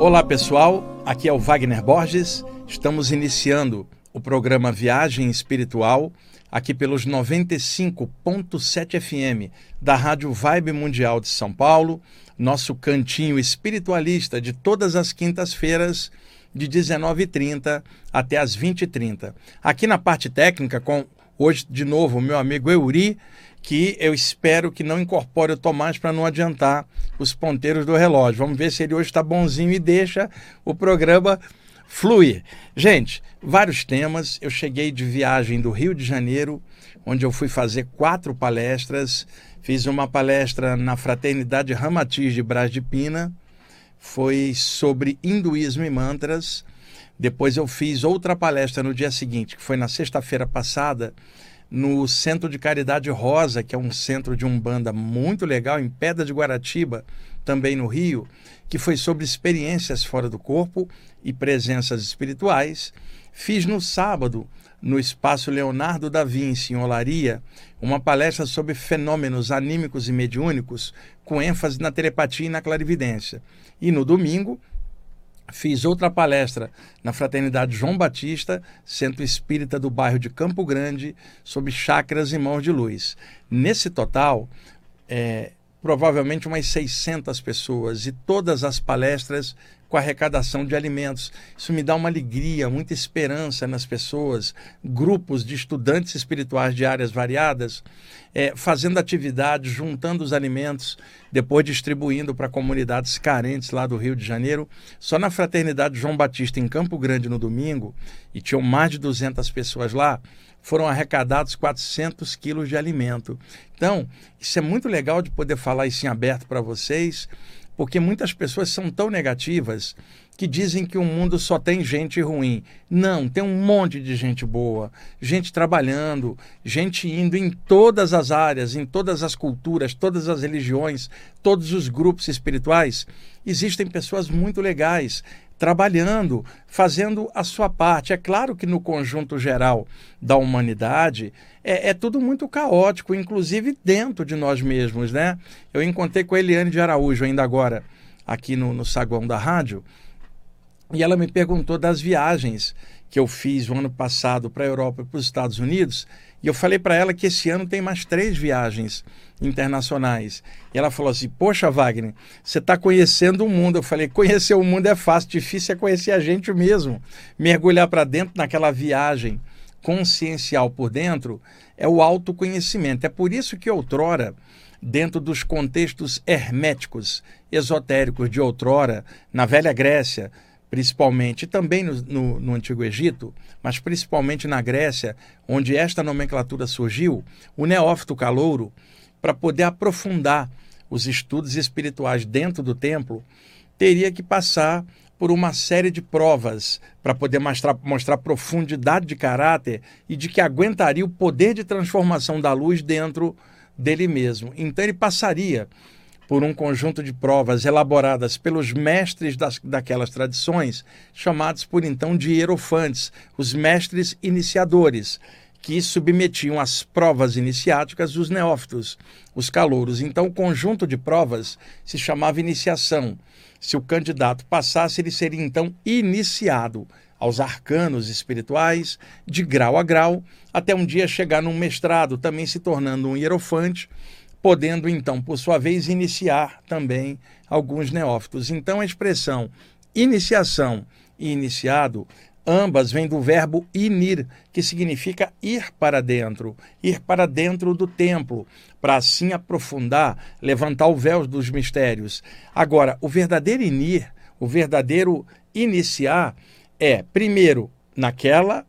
Olá pessoal, aqui é o Wagner Borges. Estamos iniciando o programa Viagem Espiritual aqui pelos 95.7 FM da Rádio Vibe Mundial de São Paulo, nosso cantinho espiritualista de todas as quintas-feiras de 19h30 até as 20h30. Aqui na parte técnica com hoje de novo o meu amigo Euri que eu espero que não incorpore o Tomás para não adiantar os ponteiros do relógio. Vamos ver se ele hoje está bonzinho e deixa o programa fluir. Gente, vários temas. Eu cheguei de viagem do Rio de Janeiro, onde eu fui fazer quatro palestras. Fiz uma palestra na Fraternidade Ramatiz de Brás de Pina, foi sobre hinduísmo e mantras. Depois eu fiz outra palestra no dia seguinte, que foi na sexta-feira passada, no Centro de Caridade Rosa, que é um centro de umbanda muito legal, em Pedra de Guaratiba, também no Rio, que foi sobre experiências fora do corpo e presenças espirituais. Fiz no sábado, no Espaço Leonardo da Vinci, em Olaria, uma palestra sobre fenômenos anímicos e mediúnicos, com ênfase na telepatia e na clarividência. E no domingo, Fiz outra palestra na Fraternidade João Batista, Centro Espírita do bairro de Campo Grande, sobre chakras e mãos de luz. Nesse total, é, provavelmente umas 600 pessoas e todas as palestras com arrecadação de alimentos. Isso me dá uma alegria, muita esperança nas pessoas, grupos de estudantes espirituais de áreas variadas, é, fazendo atividades, juntando os alimentos, depois distribuindo para comunidades carentes lá do Rio de Janeiro. Só na Fraternidade João Batista, em Campo Grande, no domingo, e tinham mais de 200 pessoas lá, foram arrecadados 400 quilos de alimento. Então, isso é muito legal de poder falar isso em aberto para vocês porque muitas pessoas são tão negativas que dizem que o mundo só tem gente ruim. Não, tem um monte de gente boa, gente trabalhando, gente indo em todas as áreas, em todas as culturas, todas as religiões, todos os grupos espirituais. Existem pessoas muito legais trabalhando, fazendo a sua parte. É claro que no conjunto geral da humanidade é, é, tudo muito caótico, inclusive dentro de nós mesmos, né? Eu encontrei com a Eliane de Araújo ainda agora, aqui no, no saguão da rádio, e ela me perguntou das viagens que eu fiz o ano passado para a Europa e para os Estados Unidos, e eu falei para ela que esse ano tem mais três viagens internacionais. E ela falou assim: Poxa, Wagner, você está conhecendo o mundo. Eu falei: Conhecer o mundo é fácil, difícil é conhecer a gente mesmo. Mergulhar para dentro naquela viagem consciencial por dentro é o autoconhecimento. É por isso que outrora, dentro dos contextos herméticos, esotéricos de outrora, na velha Grécia, principalmente, e também no, no, no, Antigo Egito, mas principalmente na Grécia, onde esta nomenclatura surgiu, o neófito calouro, para poder aprofundar os estudos espirituais dentro do templo, teria que passar por uma série de provas para poder mostrar, mostrar profundidade de caráter e de que aguentaria o poder de transformação da luz dentro dele mesmo. Então ele passaria por um conjunto de provas elaboradas pelos mestres das, daquelas tradições, chamados por então de hierofantes, os mestres iniciadores, que submetiam às provas iniciáticas os neófitos, os calouros. Então o conjunto de provas se chamava iniciação. Se o candidato passasse, ele seria então iniciado aos arcanos espirituais, de grau a grau, até um dia chegar num mestrado, também se tornando um hierofante, podendo então, por sua vez, iniciar também alguns neófitos. Então a expressão iniciação e iniciado Ambas vêm do verbo inir, que significa ir para dentro, ir para dentro do templo, para assim aprofundar, levantar o véu dos mistérios. Agora, o verdadeiro inir, o verdadeiro iniciar, é, primeiro, naquela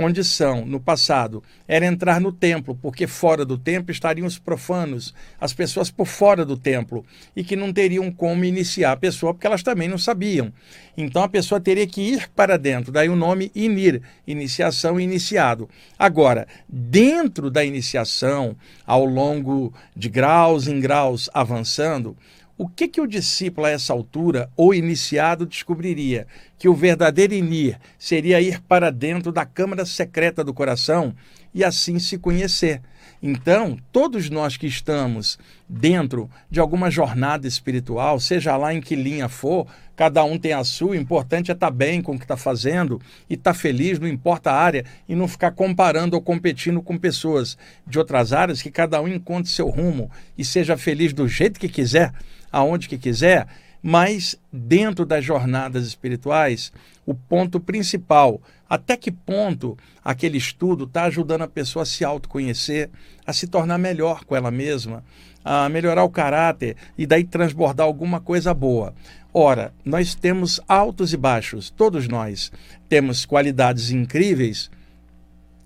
condição no passado era entrar no templo, porque fora do templo estariam os profanos, as pessoas por fora do templo, e que não teriam como iniciar a pessoa, porque elas também não sabiam. Então a pessoa teria que ir para dentro, daí o nome inir, iniciação iniciado. Agora, dentro da iniciação, ao longo de graus em graus avançando, o que, que o discípulo a essa altura, ou iniciado, descobriria? Que o verdadeiro inir seria ir para dentro da câmara secreta do coração e assim se conhecer. Então, todos nós que estamos dentro de alguma jornada espiritual, seja lá em que linha for, cada um tem a sua, o importante é estar bem com o que está fazendo e estar feliz, não importa a área, e não ficar comparando ou competindo com pessoas de outras áreas, que cada um encontre seu rumo e seja feliz do jeito que quiser, aonde que quiser mas dentro das jornadas espirituais, o ponto principal, até que ponto aquele estudo está ajudando a pessoa a se autoconhecer, a se tornar melhor com ela mesma, a melhorar o caráter e daí transbordar alguma coisa boa. Ora, nós temos altos e baixos, todos nós temos qualidades incríveis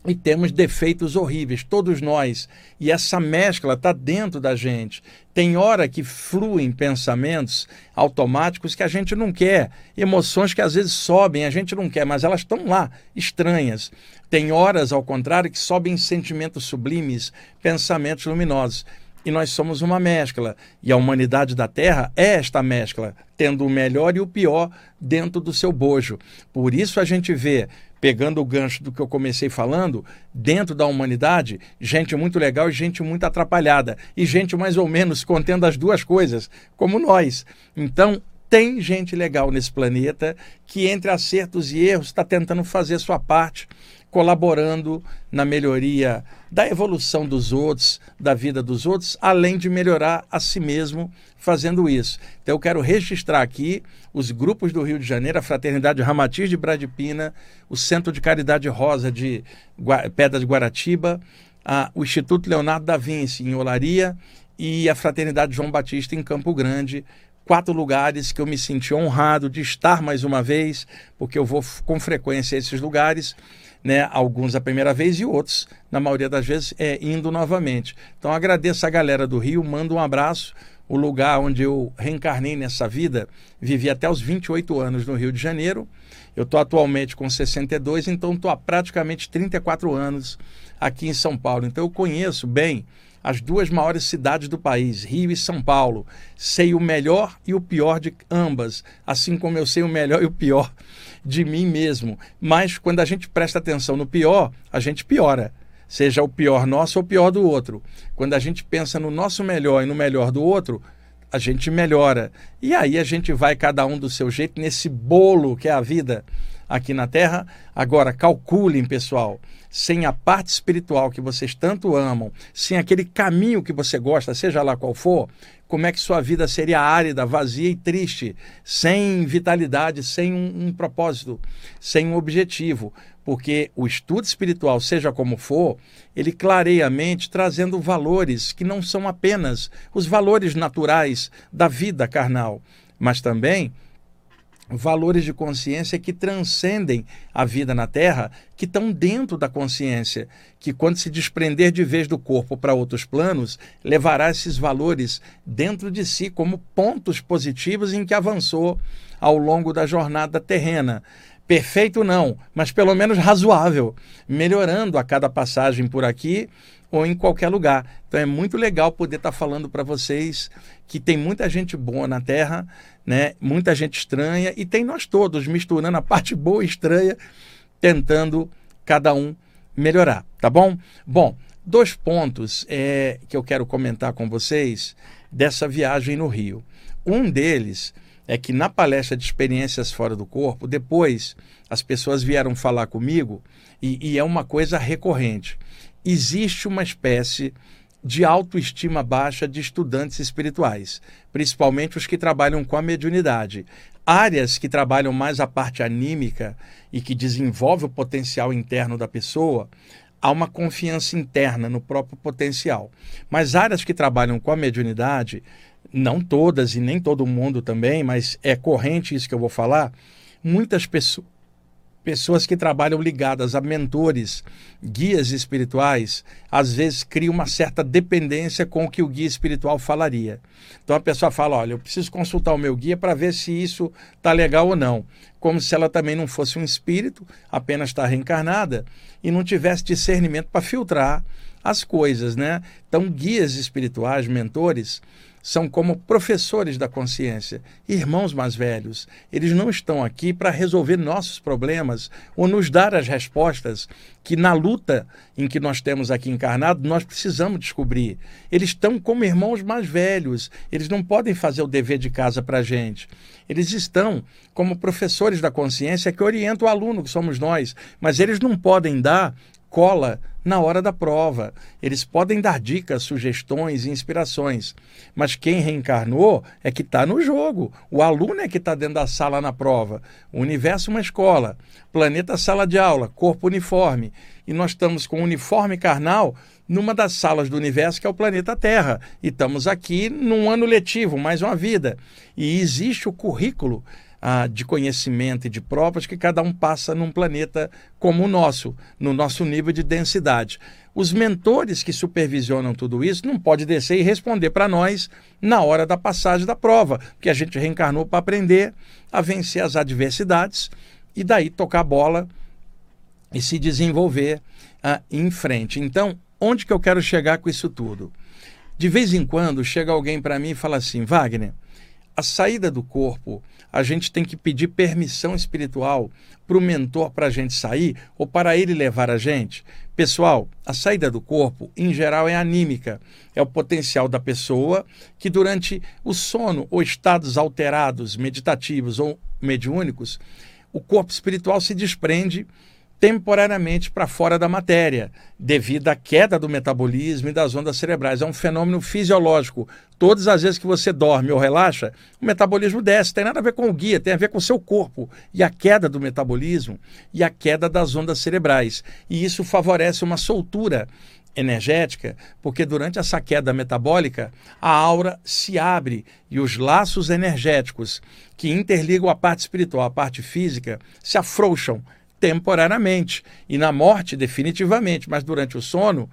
e temos defeitos horríveis, todos nós. E essa mescla está dentro da gente. Tem hora que fluem pensamentos automáticos que a gente não quer, emoções que às vezes sobem, a gente não quer, mas elas estão lá, estranhas. Tem horas, ao contrário, que sobem sentimentos sublimes, pensamentos luminosos. E nós somos uma mescla. E a humanidade da Terra é esta mescla, tendo o melhor e o pior dentro do seu bojo. Por isso a gente vê pegando o gancho do que eu comecei falando, dentro da humanidade, gente muito legal e gente muito atrapalhada. E gente mais ou menos contendo as duas coisas, como nós. Então, tem gente legal nesse planeta que, entre acertos e erros, está tentando fazer sua parte colaborando na melhoria da evolução dos outros, da vida dos outros, além de melhorar a si mesmo fazendo isso. Então eu quero registrar aqui os grupos do Rio de Janeiro, a Fraternidade Ramatiz de Bradipina, o Centro de Caridade Rosa de Pedra de Guaratiba, a, o Instituto Leonardo da Vinci em Olaria e a Fraternidade João Batista em Campo Grande, quatro lugares que eu me senti honrado de estar mais uma vez, porque eu vou com frequência a esses lugares né? Alguns a primeira vez e outros, na maioria das vezes, é, indo novamente. Então agradeço a galera do Rio, mando um abraço. O lugar onde eu reencarnei nessa vida, vivi até os 28 anos no Rio de Janeiro. Eu estou atualmente com 62, então estou há praticamente 34 anos aqui em São Paulo. Então eu conheço bem as duas maiores cidades do país, Rio e São Paulo. Sei o melhor e o pior de ambas, assim como eu sei o melhor e o pior de mim mesmo. Mas quando a gente presta atenção no pior, a gente piora. Seja o pior nosso ou o pior do outro. Quando a gente pensa no nosso melhor e no melhor do outro, a gente melhora. E aí a gente vai cada um do seu jeito nesse bolo que é a vida aqui na Terra. Agora, calculem, pessoal, sem a parte espiritual que vocês tanto amam, sem aquele caminho que você gosta, seja lá qual for, como é que sua vida seria árida, vazia e triste, sem vitalidade, sem um, um propósito, sem um objetivo. Porque o estudo espiritual, seja como for, ele clareia a mente trazendo valores que não são apenas os valores naturais da vida carnal, mas também valores de consciência que transcendem a vida na Terra, que estão dentro da consciência, que quando se desprender de vez do corpo para outros planos, levará esses valores dentro de si como pontos positivos em que avançou ao longo da jornada terrena. Perfeito não, mas pelo menos razoável, melhorando a cada passagem por aqui ou em qualquer lugar. Então é muito legal poder estar falando para vocês que tem muita gente boa na Terra, né? Muita gente estranha e tem nós todos misturando a parte boa e estranha, tentando cada um melhorar, tá bom? Bom, dois pontos é, que eu quero comentar com vocês dessa viagem no Rio. Um deles é que na palestra de experiências fora do corpo, depois as pessoas vieram falar comigo e, e é uma coisa recorrente existe uma espécie de autoestima baixa de estudantes espirituais, principalmente os que trabalham com a mediunidade. Áreas que trabalham mais a parte anímica e que desenvolve o potencial interno da pessoa, há uma confiança interna no próprio potencial. Mas áreas que trabalham com a mediunidade, não todas e nem todo mundo também, mas é corrente isso que eu vou falar, muitas pessoas pessoas que trabalham ligadas a mentores, guias espirituais, às vezes criam uma certa dependência com o que o guia espiritual falaria. Então a pessoa fala: Olha, eu preciso consultar o meu guia para ver se isso está legal ou não. Como se ela também não fosse um espírito, apenas está reencarnada e não tivesse discernimento para filtrar as coisas, né? Então, guias espirituais, mentores, são como professores da consciência, irmãos mais velhos. Eles não estão aqui para resolver nossos problemas ou nos dar as respostas que, na luta em que nós temos aqui encarnado, nós precisamos descobrir. Eles estão como irmãos mais velhos, eles não podem fazer o dever de casa para a gente. Eles estão como professores da consciência que orientam o aluno, que somos nós, mas eles não podem dar cola na hora da prova. Eles podem dar dicas, sugestões e inspirações, mas quem reencarnou é que está no jogo. O aluno é que está dentro da sala na prova. O universo é uma escola, planeta sala de aula, corpo uniforme. E nós estamos com o uniforme carnal numa das salas do universo que é o planeta Terra. E estamos aqui num ano letivo, mais uma vida. E existe o currículo ah, de conhecimento e de provas que cada um passa num planeta como o nosso, no nosso nível de densidade. Os mentores que supervisionam tudo isso não podem descer e responder para nós na hora da passagem da prova, porque a gente reencarnou para aprender a vencer as adversidades e daí tocar a bola e se desenvolver ah, em frente. Então, onde que eu quero chegar com isso tudo? De vez em quando chega alguém para mim e fala assim, Wagner, a saída do corpo a gente tem que pedir permissão espiritual para o mentor para a gente sair ou para ele levar a gente? Pessoal, a saída do corpo, em geral, é anímica. É o potencial da pessoa que, durante o sono ou estados alterados, meditativos ou mediúnicos, o corpo espiritual se desprende temporariamente para fora da matéria, devido à queda do metabolismo e das ondas cerebrais. É um fenômeno fisiológico. Todas as vezes que você dorme ou relaxa, o metabolismo desce. Tem nada a ver com o guia, tem a ver com o seu corpo. E a queda do metabolismo e a queda das ondas cerebrais. E isso favorece uma soltura energética, porque durante essa queda metabólica, a aura se abre e os laços energéticos que interligam a parte espiritual, a parte física, se afrouxam temporariamente e na morte definitivamente, mas durante o sono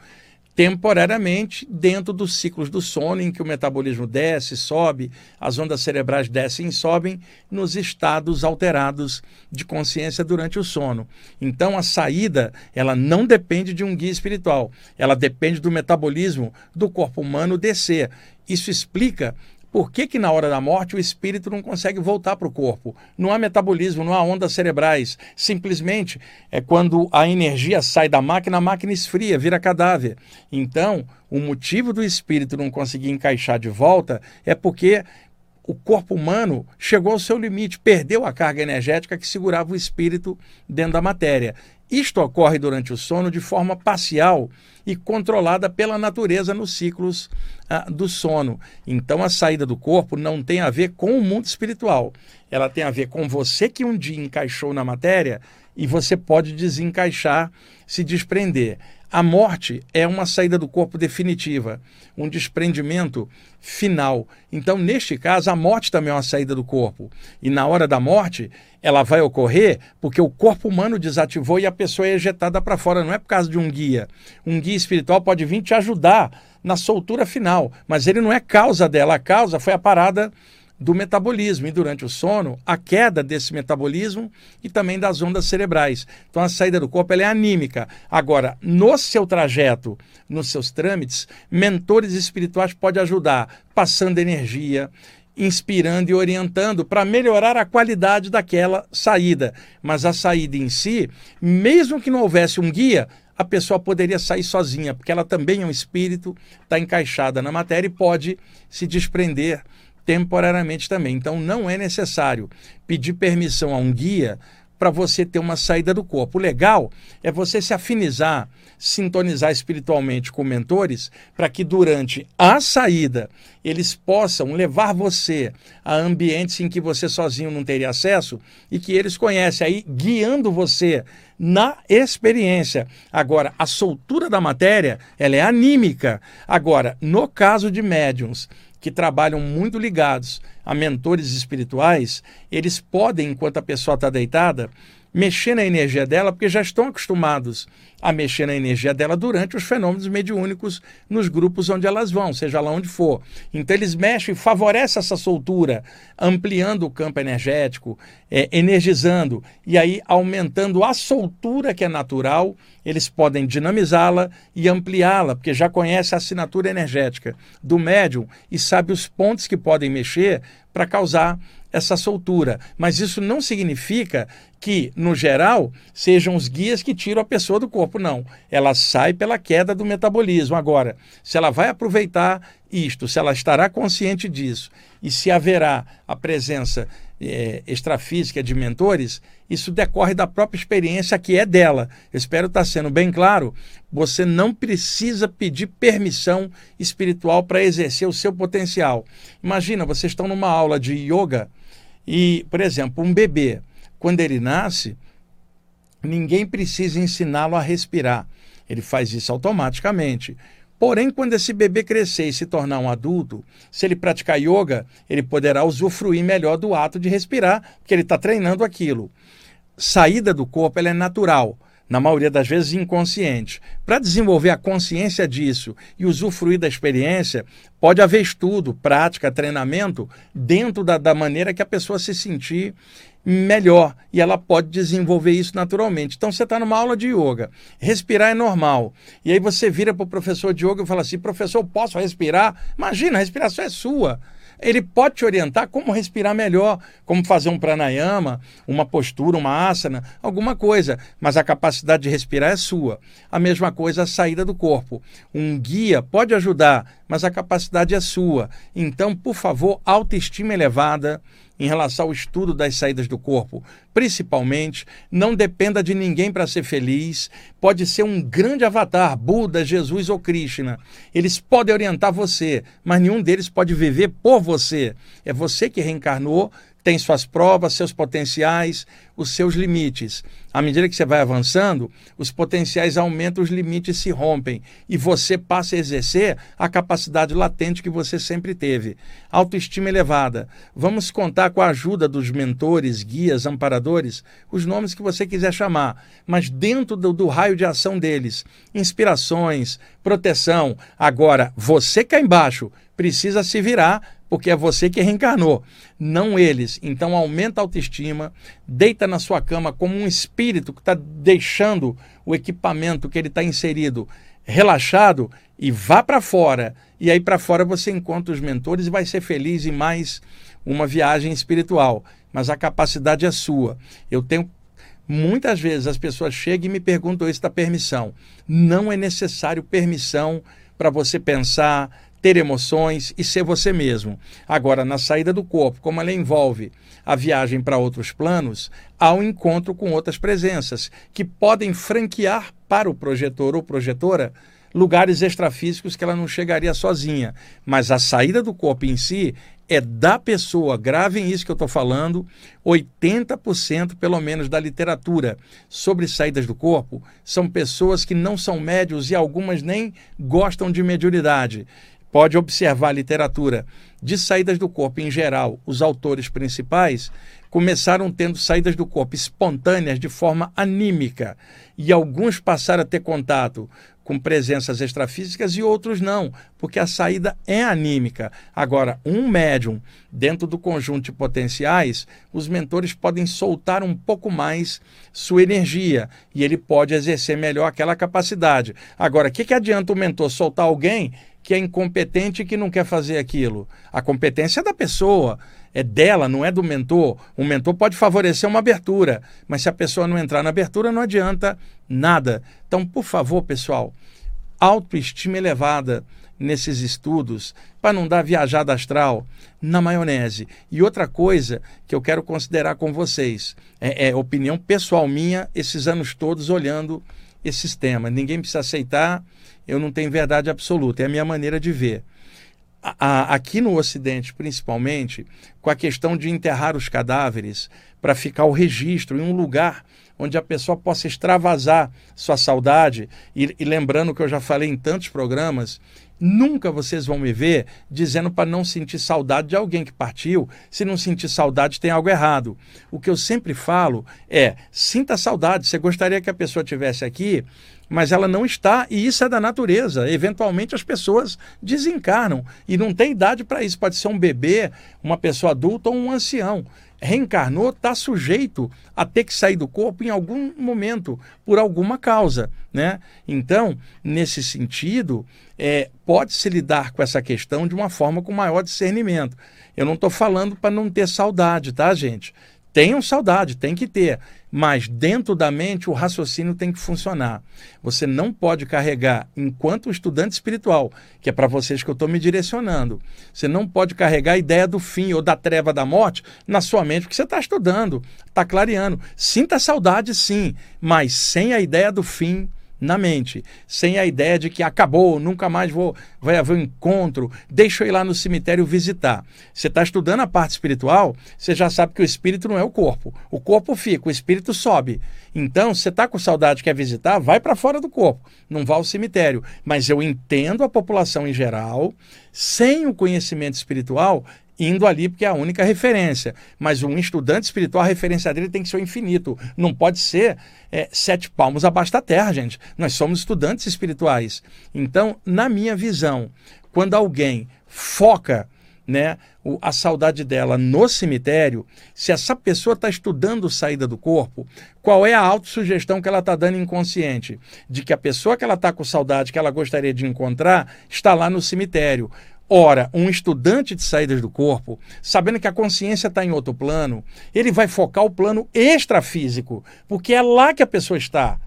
temporariamente dentro dos ciclos do sono em que o metabolismo desce, sobe, as ondas cerebrais descem e sobem nos estados alterados de consciência durante o sono. Então a saída, ela não depende de um guia espiritual, ela depende do metabolismo do corpo humano descer. Isso explica por que, que na hora da morte o espírito não consegue voltar para o corpo? Não há metabolismo, não há ondas cerebrais. Simplesmente é quando a energia sai da máquina, a máquina esfria, vira cadáver. Então, o motivo do espírito não conseguir encaixar de volta é porque o corpo humano chegou ao seu limite, perdeu a carga energética que segurava o espírito dentro da matéria. Isto ocorre durante o sono de forma parcial e controlada pela natureza nos ciclos ah, do sono. Então, a saída do corpo não tem a ver com o mundo espiritual. Ela tem a ver com você que um dia encaixou na matéria e você pode desencaixar, se desprender. A morte é uma saída do corpo definitiva, um desprendimento final. Então, neste caso, a morte também é uma saída do corpo. E na hora da morte, ela vai ocorrer porque o corpo humano desativou e a pessoa é ejetada para fora. Não é por causa de um guia. Um guia espiritual pode vir te ajudar na soltura final, mas ele não é causa dela. A causa foi a parada do metabolismo e durante o sono a queda desse metabolismo e também das ondas cerebrais. Então a saída do corpo é anímica. Agora, no seu trajeto, nos seus trâmites, mentores espirituais podem ajudar passando energia, inspirando e orientando para melhorar a qualidade daquela saída. Mas a saída em si, mesmo que não houvesse um guia, a pessoa poderia sair sozinha, porque ela também é um espírito, está encaixada na matéria e pode se desprender temporariamente também. Então não é necessário pedir permissão a um guia para você ter uma saída do corpo. O legal é você se afinizar, sintonizar espiritualmente com mentores, para que durante a saída eles possam levar você a ambientes em que você sozinho não teria acesso e que eles conhecem aí, guiando você na experiência. Agora, a soltura da matéria, ela é anímica. Agora, no caso de médiums que trabalham muito ligados a mentores espirituais, eles podem, enquanto a pessoa está deitada, mexer na energia dela, porque já estão acostumados a mexer na energia dela durante os fenômenos mediúnicos nos grupos onde elas vão, seja lá onde for. Então eles mexem e favorecem essa soltura, ampliando o campo energético, é, energizando e aí aumentando a soltura que é natural, eles podem dinamizá-la e ampliá-la, porque já conhece a assinatura energética do médium e sabe os pontos que podem mexer para causar essa soltura. Mas isso não significa que, no geral, sejam os guias que tiram a pessoa do corpo, não. Ela sai pela queda do metabolismo. Agora, se ela vai aproveitar isto, se ela estará consciente disso e se haverá a presença é, extrafísica de mentores, isso decorre da própria experiência que é dela. Espero estar sendo bem claro. Você não precisa pedir permissão espiritual para exercer o seu potencial. Imagina, vocês estão numa aula de yoga e, por exemplo, um bebê, quando ele nasce, ninguém precisa ensiná-lo a respirar. Ele faz isso automaticamente. Porém, quando esse bebê crescer e se tornar um adulto, se ele praticar yoga, ele poderá usufruir melhor do ato de respirar, porque ele está treinando aquilo. Saída do corpo ela é natural na maioria das vezes inconsciente. Para desenvolver a consciência disso e usufruir da experiência, pode haver estudo, prática, treinamento dentro da, da maneira que a pessoa se sentir melhor e ela pode desenvolver isso naturalmente. Então você está numa aula de yoga, respirar é normal. E aí você vira para o professor de yoga e fala assim: professor, posso respirar? Imagina, a respiração é sua ele pode te orientar como respirar melhor, como fazer um pranayama, uma postura, uma asana, alguma coisa, mas a capacidade de respirar é sua. A mesma coisa a saída do corpo. Um guia pode ajudar, mas a capacidade é sua. Então, por favor, autoestima elevada, em relação ao estudo das saídas do corpo, principalmente, não dependa de ninguém para ser feliz. Pode ser um grande avatar, Buda, Jesus ou Krishna. Eles podem orientar você, mas nenhum deles pode viver por você. É você que reencarnou tem suas provas, seus potenciais, os seus limites. À medida que você vai avançando, os potenciais aumentam, os limites se rompem e você passa a exercer a capacidade latente que você sempre teve. Autoestima elevada. Vamos contar com a ajuda dos mentores, guias, amparadores, os nomes que você quiser chamar, mas dentro do, do raio de ação deles. Inspirações, proteção. Agora, você cá embaixo precisa se virar porque é você que reencarnou, não eles. Então aumenta a autoestima, deita na sua cama como um espírito que está deixando o equipamento que ele está inserido relaxado e vá para fora. E aí para fora você encontra os mentores e vai ser feliz em mais uma viagem espiritual. Mas a capacidade é sua. Eu tenho Muitas vezes as pessoas chegam e me perguntam isso da permissão. Não é necessário permissão para você pensar, ter emoções e ser você mesmo. Agora, na saída do corpo, como ela envolve a viagem para outros planos, há um encontro com outras presenças que podem franquear para o projetor ou projetora lugares extrafísicos que ela não chegaria sozinha. Mas a saída do corpo em si é da pessoa. Gravem isso que eu estou falando. 80% pelo menos da literatura sobre saídas do corpo são pessoas que não são médios e algumas nem gostam de mediunidade pode observar a literatura de saídas do corpo em geral, os autores principais começaram tendo saídas do corpo espontâneas de forma anímica e alguns passaram a ter contato com presenças extrafísicas e outros não, porque a saída é anímica. Agora, um médium, dentro do conjunto de potenciais, os mentores podem soltar um pouco mais sua energia e ele pode exercer melhor aquela capacidade. Agora, o que, que adianta o mentor soltar alguém que é incompetente e que não quer fazer aquilo. A competência é da pessoa, é dela, não é do mentor. O mentor pode favorecer uma abertura, mas se a pessoa não entrar na abertura, não adianta nada. Então, por favor, pessoal, autoestima elevada nesses estudos, para não dar viajada astral na maionese. E outra coisa que eu quero considerar com vocês, é, é opinião pessoal minha, esses anos todos olhando esses temas. Ninguém precisa aceitar eu não tenho verdade absoluta, é a minha maneira de ver. a, a, aqui no Ocidente, principalmente, com a questão de enterrar os cadáveres para ficar o registro em um lugar onde a pessoa possa extravasar sua saudade. E, e lembrando que eu já falei em tantos programas, Nunca vocês vão me ver dizendo para não sentir saudade de alguém que partiu. Se não sentir saudade, tem algo errado. O que eu sempre falo é: sinta saudade. Você gostaria que a pessoa tivesse aqui, mas ela não está, e isso é da natureza. Eventualmente as pessoas desencarnam e não tem idade para isso. Pode ser um bebê, uma pessoa adulta ou um ancião reencarnou está sujeito a ter que sair do corpo em algum momento, por alguma causa. Né? Então, nesse sentido, é, pode-se lidar com essa questão de uma forma com maior discernimento. Eu não estou falando para não ter saudade, tá, gente? Tenham saudade, tem que ter, mas dentro da mente o raciocínio tem que funcionar. Você não pode carregar, enquanto estudante espiritual, que é para vocês que eu estou me direcionando, você não pode carregar a ideia do fim ou da treva da morte na sua mente, porque você está estudando, está clareando. Sinta saudade, sim, mas sem a ideia do fim na mente, sem a ideia de que acabou, nunca mais vou, vai haver um encontro, deixa eu ir lá no cemitério visitar. Você está estudando a parte espiritual, você já sabe que o espírito não é o corpo. O corpo fica, o espírito sobe. Então, você está com saudade, quer visitar, vai para fora do corpo, não vá ao cemitério. Mas eu entendo a população em geral, sem o conhecimento espiritual, indo ali porque é a única referência. Mas um estudante espiritual, a referência dele tem que ser o infinito. Não pode ser é, sete palmos abaixo da terra, gente. Nós somos estudantes espirituais. Então, na minha visão, quando alguém foca né, a saudade dela no cemitério, se essa pessoa está estudando saída do corpo, qual é a autossugestão que ela está dando inconsciente? De que a pessoa que ela está com saudade, que ela gostaria de encontrar, está lá no cemitério. Ora, um estudante de saídas do corpo, sabendo que a consciência está em outro plano, ele vai focar o plano extrafísico, porque é lá que a pessoa está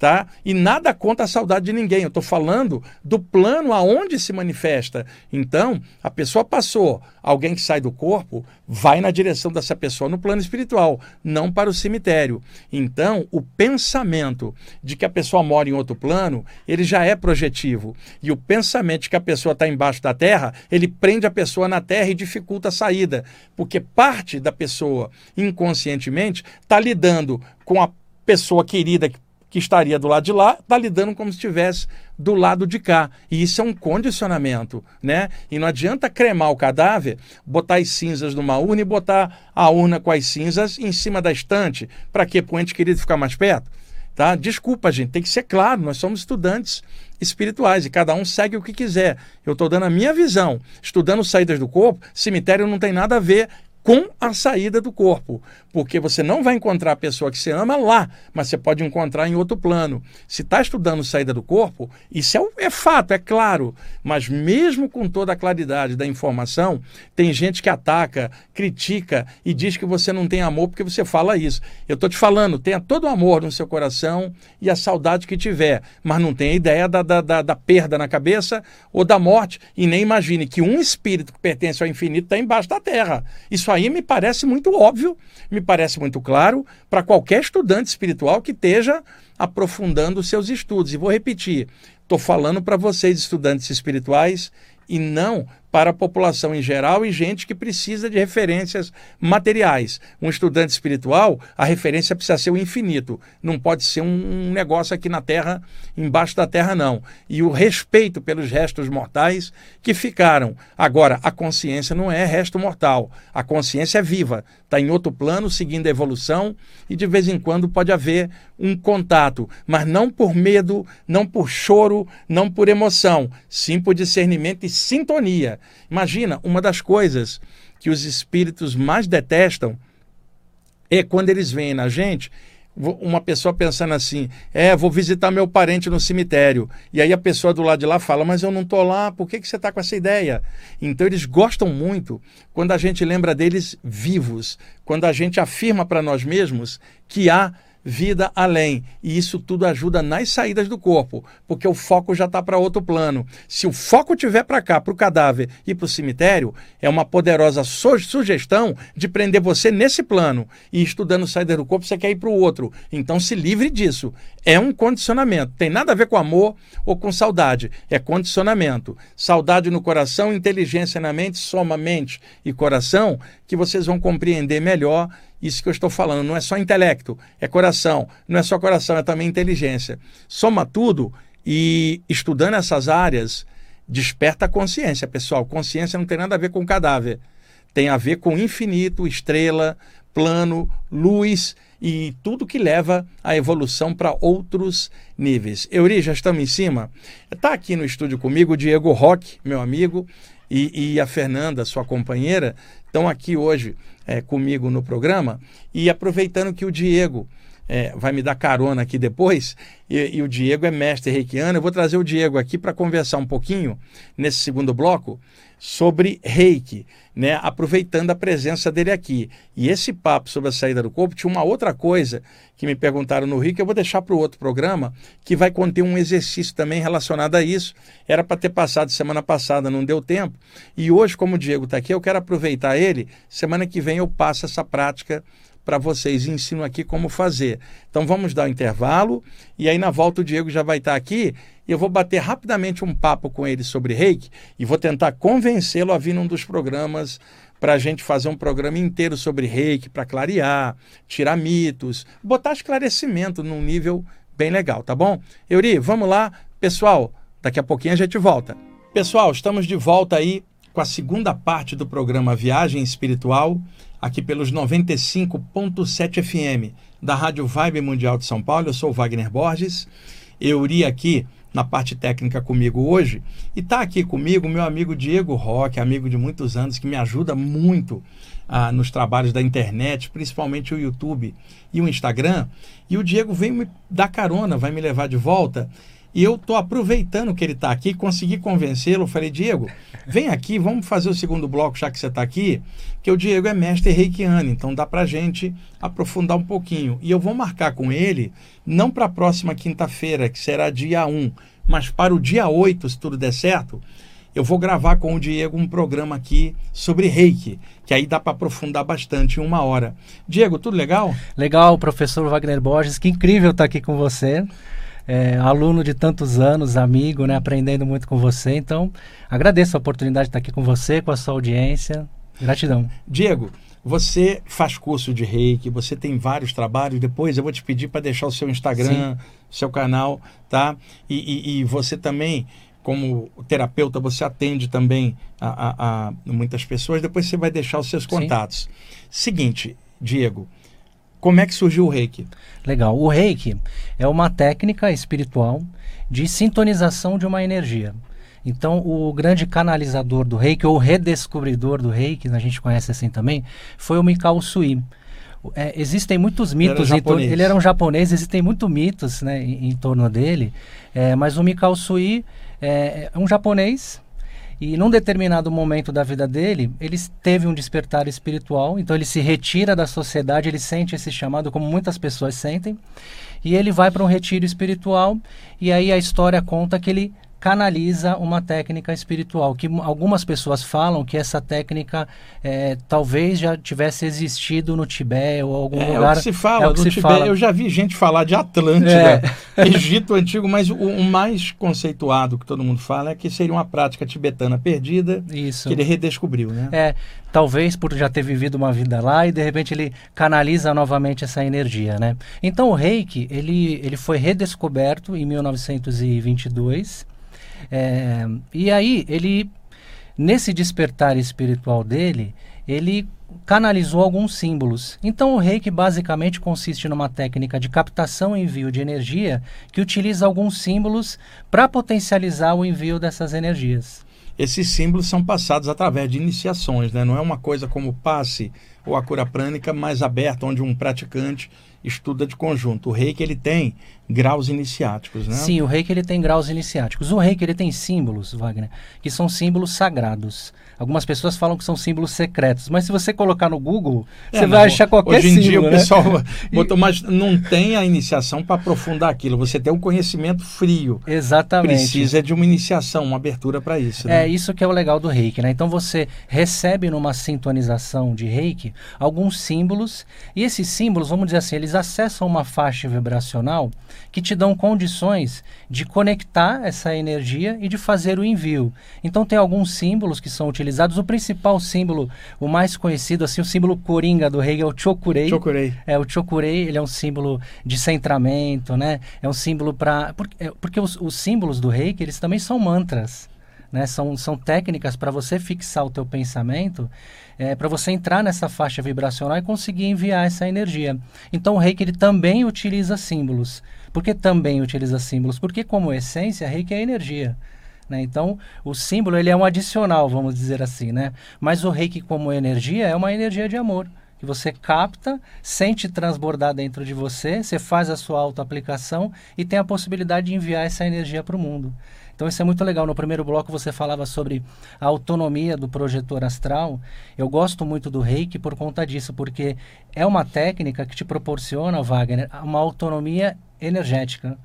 tá? E nada contra a saudade de ninguém. Eu estou falando do plano aonde se manifesta. Então, a pessoa passou, alguém que sai do corpo vai na direção dessa pessoa no plano espiritual, não para o cemitério. Então, o pensamento de que a pessoa mora em outro plano, ele já é projetivo. E o pensamento de que a pessoa está embaixo da terra, ele prende a pessoa na terra e dificulta a saída, porque parte da pessoa inconscientemente está lidando com a pessoa querida que estaria do lado de lá está lidando como se estivesse do lado de cá. E isso é um condicionamento, né? E não adianta cremar o cadáver, botar as cinzas numa urna e botar a urna com as cinzas em cima da estante. Para quê? Para o ente querido ficar mais perto? Tá? Desculpa, gente, tem que ser claro, nós somos estudantes espirituais e cada um segue o que quiser. Eu estou dando a minha visão. Estudando saídas do corpo, cemitério não tem nada a ver com a saída do corpo, porque você não vai encontrar a pessoa que você ama lá, mas você pode encontrar em outro plano. Se está estudando saída do corpo, isso é, é, fato, é claro, mas mesmo com toda a claridade da informação, tem gente que ataca, critica e diz que você não tem amor porque você fala isso. Eu estou te falando, tenha todo o amor no seu coração e a saudade que tiver, mas não tenha ideia da, da, da, da perda na cabeça ou da morte, e nem imagine que um espírito que pertence ao infinito está embaixo da terra. Isso isso aí me parece muito óbvio, me parece muito claro para qualquer estudante espiritual que esteja aprofundando seus estudos. E vou repetir: estou falando para vocês, estudantes espirituais, e não para a população em geral e gente que precisa de referências materiais. Um estudante espiritual, a referência precisa ser o infinito, não pode ser um, negócio aqui na Terra, embaixo da Terra, não. E o respeito pelos restos mortais que ficaram. Agora, a consciência não é resto mortal, a consciência é viva, está em outro plano, seguindo a evolução, e de vez em quando pode haver um contato, mas não por medo, não por choro, não por emoção, sim por discernimento e sintonia. Imagina, uma das coisas que os espíritos mais detestam é quando eles veem na gente uma pessoa pensando assim, é, vou visitar meu parente no cemitério. E aí a pessoa do lado de lá fala, mas eu não estou lá, por que, que você está com essa ideia? Então eles gostam muito quando a gente lembra deles vivos, quando a gente afirma para nós mesmos que há vida além. E isso tudo ajuda nas saídas do corpo, porque o foco já está para outro plano. Se o foco tiver para cá, para o cadáver e para o cemitério, é uma poderosa su sugestão de prender você nesse plano. E estudando saídas do corpo, você quer ir para o outro. Então se livre disso. É um condicionamento. Tem nada a ver com amor ou com saudade. É condicionamento. Saudade no coração, inteligência na mente, soma mente e coração, que vocês vão compreender melhor isso que eu estou falando. Não é só intelecto, é coração. Não é só coração, é também inteligência. Soma tudo e estudando essas áreas, desperta a consciência, pessoal. Consciência não tem nada a ver com cadáver. Tem a ver com infinito, estrela, plano, luz e tudo que leva a evolução para outros níveis. Euri, já estamos em cima? Está aqui no estúdio comigo o Diego Roque, meu amigo, e, e a Fernanda, sua companheira, estão aqui hoje é, comigo no programa. E aproveitando que o Diego é, vai me dar carona aqui depois, e, e, o Diego é mestre reikiano, eu vou trazer o Diego aqui para conversar um pouquinho, nesse segundo bloco, sobre reiki, né? aproveitando a presença dele aqui. E esse papo sobre a saída do corpo tinha uma outra coisa que me perguntaram no Rio, que eu vou deixar para o outro programa, que vai conter um exercício também relacionado a isso. Era para ter passado semana passada, não deu tempo. E hoje, como o Diego está aqui, eu quero aproveitar ele. Semana que vem eu passo essa prática para vocês e ensino aqui como fazer. Então vamos dar o um intervalo e aí na volta o Diego já vai estar aqui e eu vou bater rapidamente um papo com ele sobre reiki e vou tentar convencê-lo a vir num dos programas para a gente fazer um programa inteiro sobre reiki, para clarear, tirar mitos, botar esclarecimento num nível bem legal, tá bom? Euri, vamos lá. Pessoal, daqui a pouquinho a gente volta. Pessoal, estamos de volta aí com a segunda parte do programa Viagem Espiritual aqui pelos 95.7 FM da Rádio Vibe Mundial de São Paulo. Eu sou Wagner Borges. Eu iria aqui na parte técnica comigo hoje e está aqui comigo meu amigo Diego Roque, amigo de muitos anos que me ajuda muito ah, nos trabalhos da internet, principalmente o YouTube e o Instagram. E o Diego vem me dar carona, vai me levar de volta e eu estou aproveitando que ele está aqui, consegui convencê-lo. Falei, Diego, vem aqui, vamos fazer o segundo bloco, já que você está aqui, que o Diego é mestre reikiano, então dá para gente aprofundar um pouquinho. E eu vou marcar com ele, não para a próxima quinta-feira, que será dia 1, mas para o dia 8, se tudo der certo, eu vou gravar com o Diego um programa aqui sobre reiki, que aí dá para aprofundar bastante em uma hora. Diego, tudo legal? Legal, professor Wagner Borges, que incrível estar aqui com você é, aluno de tantos anos, amigo, né, aprendendo muito com você. Então, agradeço a oportunidade de estar aqui com você, com a sua audiência. Gratidão. Diego, você faz curso de reiki, você tem vários trabalhos. Depois eu vou te pedir para deixar o seu Instagram, Sim. seu canal, tá? E, e, e, você também, como terapeuta, você atende também a, a, a, muitas pessoas. Depois você vai deixar os seus contatos. Sim. Seguinte, Diego, como é que surgiu o reiki? Legal. O reiki é uma técnica espiritual de sintonização de uma energia. Então, o grande canalizador do reiki, ou redescobridor do reiki, a gente conhece assim também, foi o Mikao Sui. É, existem muitos mitos. Ele era, ele era, um japonês, existem muitos mitos né, em, em torno dele. É, mas o Mikao Sui é, é um japonês e num determinado momento da vida dele, ele teve um despertar espiritual, então ele se retira da sociedade, ele sente esse chamado como muitas pessoas sentem, e ele vai para um retiro espiritual, e aí a história conta que ele canaliza uma técnica espiritual, que algumas pessoas falam que essa técnica é, talvez já tivesse existido no Tibete ou algum é, lugar. É o que se fala, é no Tibete, fala. eu já vi gente falar de Atlântida, é. Egito Antigo, mas o, o, mais conceituado que todo mundo fala é que seria uma prática tibetana perdida Isso. que ele redescobriu, né? É, talvez por já ter vivido uma vida lá e de repente ele canaliza novamente essa energia, né? Então o Reiki, ele, ele foi redescoberto em 1922 é, e aí, ele, nesse despertar espiritual dele, ele canalizou alguns símbolos. Então, o reiki basicamente consiste numa técnica de captação e envio de energia que utiliza alguns símbolos para potencializar o envio dessas energias. Esses símbolos são passados através de iniciações, né? não é uma coisa como passe ou a cura prânica mais aberta, onde um praticante estuda de conjunto. O reiki ele tem graus iniciáticos, né? Sim, o reiki ele tem graus iniciáticos. O reiki ele tem símbolos, Wagner, que são símbolos sagrados. Algumas pessoas falam que são símbolos secretos, mas se você colocar no Google, é, você vai achar qualquer hoje símbolo. Hoje em dia né? o pessoal botou, mas não tem a iniciação para aprofundar aquilo. Você tem um conhecimento frio. Exatamente. Precisa de uma iniciação, uma abertura para isso. Né? É isso que é o legal do reiki, né? Então você recebe numa sintonização de reiki alguns símbolos, e esses símbolos, vamos dizer assim, eles acessam uma faixa vibracional que te dão condições de conectar essa energia e de fazer o envio. Então tem alguns símbolos que são utilizados. O principal símbolo, o mais conhecido, assim, o símbolo coringa do rei é o chokurei. Chokurei. É o chokurei, ele é um símbolo de centramento, né? É um símbolo para porque, é, porque os, os símbolos do reiki, eles também são mantras. Né? São, são técnicas para você fixar o teu pensamento, é, para você entrar nessa faixa vibracional e conseguir enviar essa energia. Então o reiki ele também utiliza símbolos. Por que também utiliza símbolos? Porque como essência, reiki é energia. Né? Então, o símbolo ele é um adicional, vamos dizer assim, né? Mas o reiki como energia é uma energia de amor que você capta, sente transbordar dentro de você, você faz a sua auto-aplicação e tem a possibilidade de enviar essa energia para o mundo. Então isso é muito legal. No primeiro bloco você falava sobre a autonomia do projetor astral. Eu gosto muito do reiki por conta disso, porque é uma técnica que te proporciona, Wagner, uma autonomia energética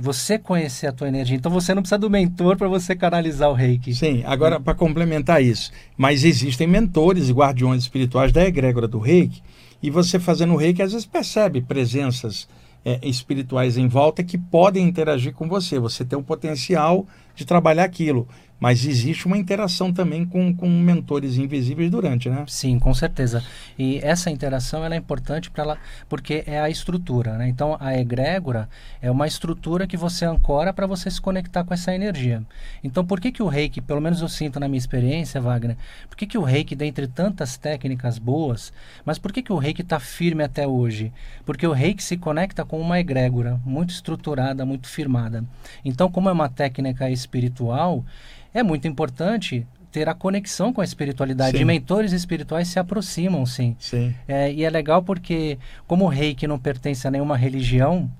você conhecer a tua energia. Então você não precisa do mentor para você canalizar o reiki. Sim, agora para complementar isso, mas existem mentores e guardiões espirituais da egrégora do reiki, e você fazendo o reiki às vezes percebe presenças é, espirituais em volta que podem interagir com você. Você tem o potencial de trabalhar aquilo. Mas existe uma interação também com, com mentores invisíveis durante, né? Sim, com certeza. E essa interação ela é importante para ela, porque é a estrutura, né? Então a egrégora é uma estrutura que você ancora para você se conectar com essa energia. Então por que que o Reiki, pelo menos eu sinto na minha experiência, Wagner, por que que o Reiki, dentre tantas técnicas boas, mas por que que o Reiki está firme até hoje? Porque o Reiki se conecta com uma egrégora muito estruturada, muito firmada. Então como é uma técnica espiritual, é muito importante ter a conexão com a espiritualidade. Sim. E mentores espirituais se aproximam, sim. sim. É, e é legal porque, como o rei que não pertence a nenhuma religião,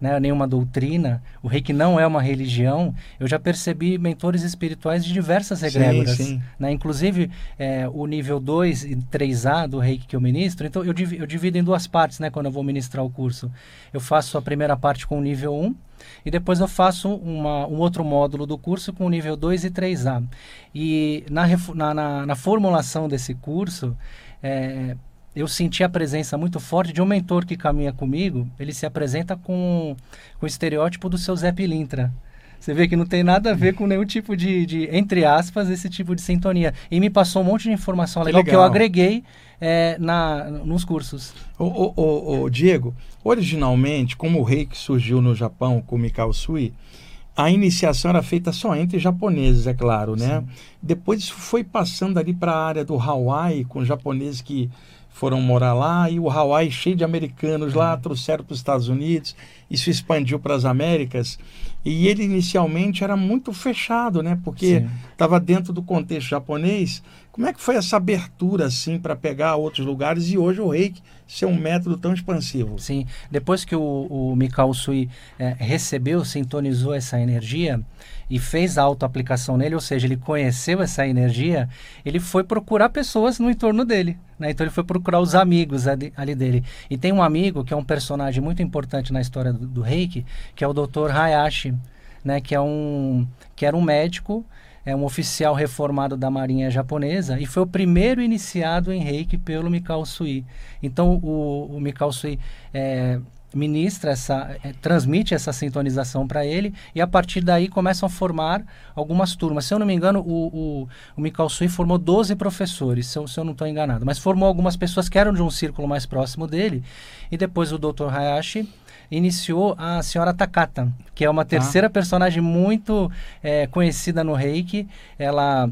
né, nenhuma doutrina, o reiki não é uma religião, eu já percebi mentores espirituais de diversas egrégoras. Sim, sim. Né? Inclusive, é, o nível 2 e 3A do reiki que eu ministro, então eu, div eu divido em duas partes né, quando eu vou ministrar o curso. Eu faço a primeira parte com o nível 1 e depois eu faço uma, um outro módulo do curso com o nível 2 e 3A. E na, na, na, na formulação desse curso, é, eu senti a presença muito forte de um mentor que caminha comigo. Ele se apresenta com, com o estereótipo do seu Zé Pilintra. Você vê que não tem nada a ver com nenhum tipo de, de, entre aspas, esse tipo de sintonia. E me passou um monte de informação legal que, legal. que eu agreguei é, na, nos cursos. O, o, o, Diego, originalmente, como o reiki surgiu no Japão com Mikao Sui, a iniciação era feita só entre japoneses, é claro, né? Sim. Depois isso foi passando ali para a área do Hawaii, com japoneses que foram morar lá e o Hawaii cheio de americanos lá uhum. trouxeram para os Estados Unidos isso expandiu para as Américas. E ele inicialmente era muito fechado né? Porque estava dentro do contexto japonês. Como é que foi essa abertura assim para pegar outros lugares? E hoje o reiki ser um método tão expansivo sim depois que o, o Sui é, recebeu sintonizou essa energia e fez a auto-aplicação nele, ou seja, ele conheceu essa energia, ele foi procurar pessoas no entorno dele. Né? Então ele foi procurar os amigos ali, ali, dele. E tem um amigo que é um personagem muito importante na história do, do Reiki, que é o Dr. Hayashi, né? que, é um, que era um médico é um oficial reformado da Marinha Japonesa e foi o primeiro iniciado em Reiki pelo Mikao Sui. Então o, o Mikao Sui é, ministra essa, é, transmite essa sintonização para ele e a partir daí começam a formar algumas turmas. Se eu não me engano, o, o, o Mikao Sui formou 12 professores, se eu, se eu não estou enganado, mas formou algumas pessoas que eram de um círculo mais próximo dele e depois o Dr. Hayashi iniciou a senhora Takata, que é uma tá. terceira ah. personagem muito é, conhecida no Reiki. Ela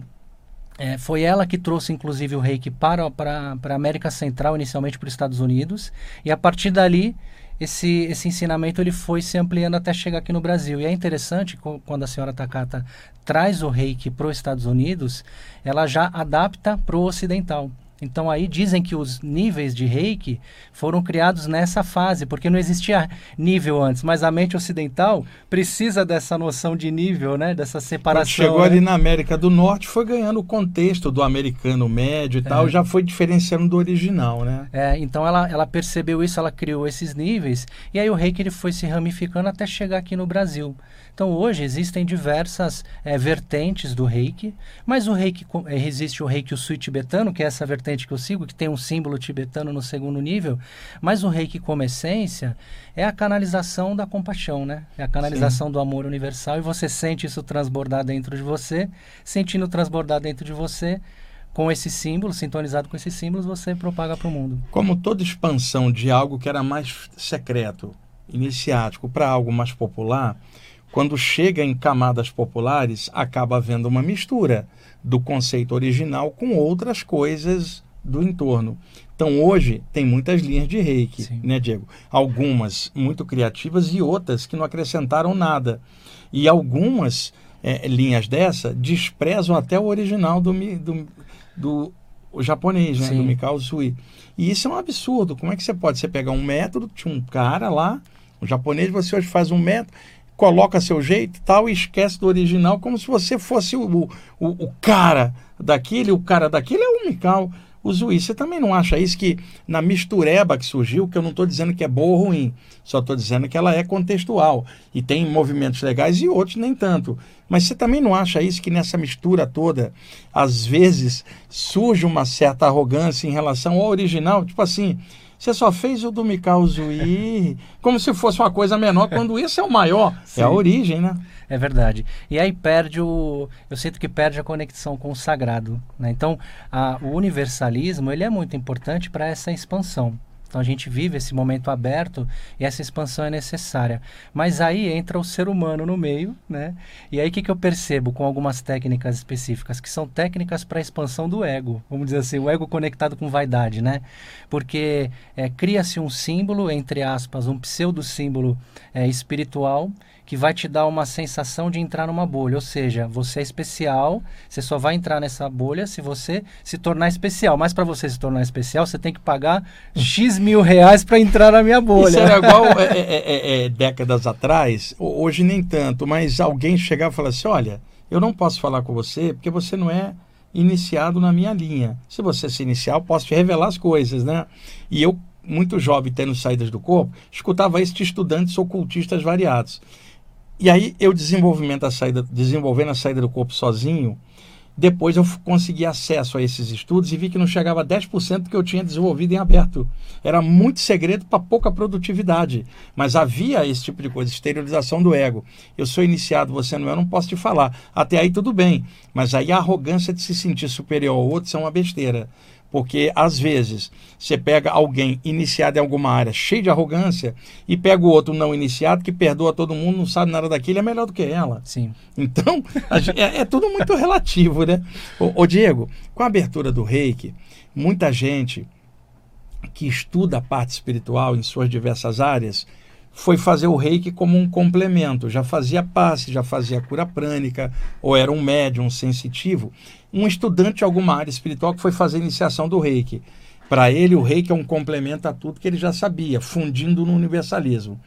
é, foi ela que trouxe, inclusive, o reiki para, para, para a América Central, inicialmente para os Estados Unidos. E a partir dali, esse, esse ensinamento ele foi se ampliando até chegar aqui no Brasil. E é interessante quando a senhora Takata traz o reiki para os Estados Unidos, ela já adapta para o ocidental. Então aí dizem que os níveis de reiki foram criados nessa fase, porque não existia nível antes, mas a mente ocidental precisa dessa noção de nível, né? Dessa separação. Quando chegou né? ali na América do Norte, foi ganhando o contexto do americano médio e é. tal, já foi diferenciando do original, né? É, então ela, ela percebeu isso, ela criou esses níveis, e aí o reiki ele foi se ramificando até chegar aqui no Brasil. Então hoje existem diversas é, vertentes do reiki, mas o reiki, é, existe o reiki o sui tibetano, que é essa vertente que eu sigo, que tem um símbolo tibetano no segundo nível, mas o reiki como essência é a canalização da compaixão, né? É a canalização Sim. do amor universal e você sente isso transbordar dentro de você, sentindo transbordar dentro de você, com esse símbolo, sintonizado com esses símbolos, você propaga para o mundo. Como toda expansão de algo que era mais secreto, iniciático, para algo mais popular, quando chega em camadas populares, acaba havendo uma mistura do conceito original com outras coisas do entorno. Então hoje tem muitas linhas de reiki, Sim. né, Diego? Algumas muito criativas e outras que não acrescentaram nada. E algumas é, linhas dessa desprezam até o original do, do, do o japonês, né? Sim. Do Mikao Sui. E isso é um absurdo. Como é que você pode? Você pegar um método, tinha um cara lá, um japonês, você hoje faz um método, coloca seu jeito tal e esquece do original como se você fosse o, o, o cara daquele, o cara daquele é o Mikau. O Zui, você também não acha isso que na mistureba que surgiu, que eu não estou dizendo que é boa ou ruim, só estou dizendo que ela é contextual e tem movimentos legais e outros nem tanto. Mas você também não acha isso que nessa mistura toda, às vezes surge uma certa arrogância em relação ao original? Tipo assim, você só fez o do Mikau Zui como se fosse uma coisa menor, quando isso é o maior. Sim. É a origem, né? É verdade. E aí perde o. Eu sinto que perde a conexão com o sagrado. Né? Então, a, o universalismo ele é muito importante para essa expansão. Então a gente vive esse momento aberto e essa expansão é necessária. Mas aí entra o ser humano no meio, né? E aí o que, que eu percebo com algumas técnicas específicas, que são técnicas para expansão do ego, vamos dizer assim, o ego conectado com vaidade, né? Porque é, cria-se um símbolo, entre aspas, um pseudo símbolo é, espiritual que vai te dar uma sensação de entrar numa bolha. Ou seja, você é especial, você só vai entrar nessa bolha se você se tornar especial. Mas para você se tornar especial, você tem que pagar X mil reais para entrar na minha bolha. Isso era igual é, é, é, é, décadas atrás, hoje nem tanto, mas alguém chegava e falava assim: olha, eu não posso falar com você porque você não é iniciado na minha linha. Se você se iniciar, eu posso te revelar as coisas, né? E eu, muito jovem, tendo saídas do corpo, escutava isso de estudantes ocultistas variados. E aí eu desenvolvimento a saída, desenvolvendo a saída do corpo sozinho, depois eu consegui acesso a esses estudos e vi que não chegava a 10% do que eu tinha desenvolvido em aberto. Era muito segredo para pouca produtividade. Mas havia esse tipo de coisa, esterilização do ego. Eu sou iniciado, você não é, eu não posso te falar. Até aí tudo bem. Mas aí a arrogância de se sentir superior ao outro é uma besteira. Porque, às vezes, você pega alguém iniciado em alguma área cheio de arrogância e pega o outro não iniciado que perdoa todo mundo, não sabe nada daquilo, é melhor do que ela. Sim. Então, é, é, tudo muito relativo, né? Ô, ô, Diego, com a abertura do reiki, muita gente que estuda a parte espiritual em suas diversas áreas foi fazer o reiki como um complemento. Já fazia passe, já fazia cura prânica, ou era um médium sensitivo. Um estudante de alguma área espiritual que foi fazer a iniciação do reiki. Para ele, o reiki é um complemento a tudo que ele já sabia, fundindo no universalismo.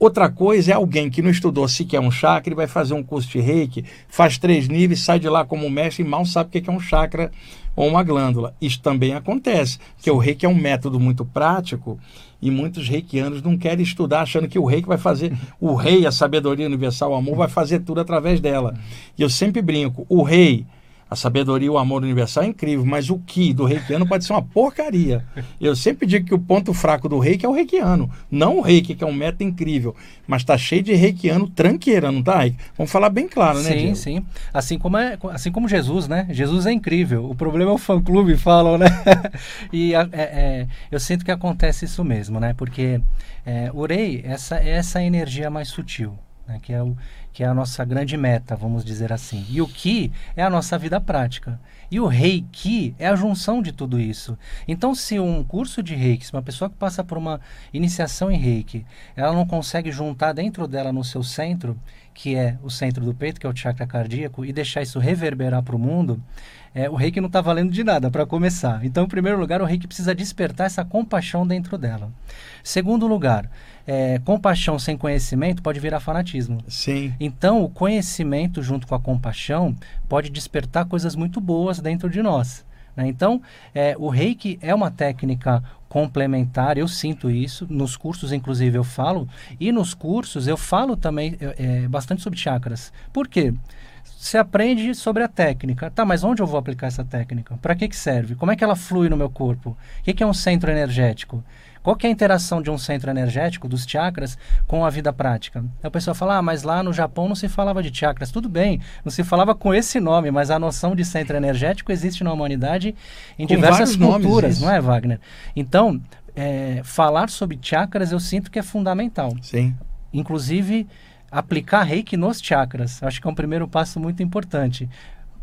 Outra coisa é alguém que não estudou sequer um chakra e vai fazer um curso de reiki, faz três níveis, sai de lá como mestre e mal sabe o que é um chakra ou uma glândula. Isso também acontece, porque o reiki é um método muito prático e muitos reikianos não querem estudar achando que o reiki vai fazer, o rei, a sabedoria universal, o amor, vai fazer tudo através dela. E eu sempre brinco, o rei a sabedoria e o amor universal é incrível, mas o que do reikiano pode ser uma porcaria. Eu sempre digo que o ponto fraco do reiki é o reikiano, não o reiki, que é um método incrível, mas está cheio de reikiano tranqueira, não tá? Vamos falar bem claro, né, Sim, Diego? sim. Assim como, é, assim como Jesus, né? Jesus é incrível. O problema é o fã-clube, falam, né? e é, é, eu sinto que acontece isso mesmo, né? Porque é, o rei, essa, é essa energia mais sutil. Né, que é o, que é a nossa grande meta, vamos dizer assim. E o Ki é a nossa vida prática. E o Reiki é a junção de tudo isso. Então, se um curso de Reiki, se uma pessoa que passa por uma iniciação em Reiki, ela não consegue juntar dentro dela no seu centro, que é o centro do peito, que é o chakra cardíaco, e deixar isso reverberar para o mundo, é, o reiki não está valendo de nada para começar. Então, em primeiro lugar, o reiki precisa despertar essa compaixão dentro dela. Segundo lugar, é, compaixão sem conhecimento pode virar fanatismo. Sim. Então, o conhecimento junto com a compaixão pode despertar coisas muito boas dentro de nós. Né? Então, é, o reiki é uma técnica complementar, eu sinto isso, nos cursos inclusive eu falo, e nos cursos eu falo também é, é bastante sobre chakras. Por quê? Você aprende sobre a técnica. Tá, mas onde eu vou aplicar essa técnica? Para que, que serve? Como é que ela flui no meu corpo? O que, que é um centro energético? Qual que é a interação de um centro energético, dos chakras, com a vida prática? A pessoa fala, ah, mas lá no Japão não se falava de chakras. Tudo bem, não se falava com esse nome, mas a noção de centro energético existe na humanidade em com diversas culturas, não é, Wagner? Então, é, falar sobre chakras eu sinto que é fundamental. Sim. Inclusive, aplicar reiki nos chakras. Acho que é um primeiro passo muito importante.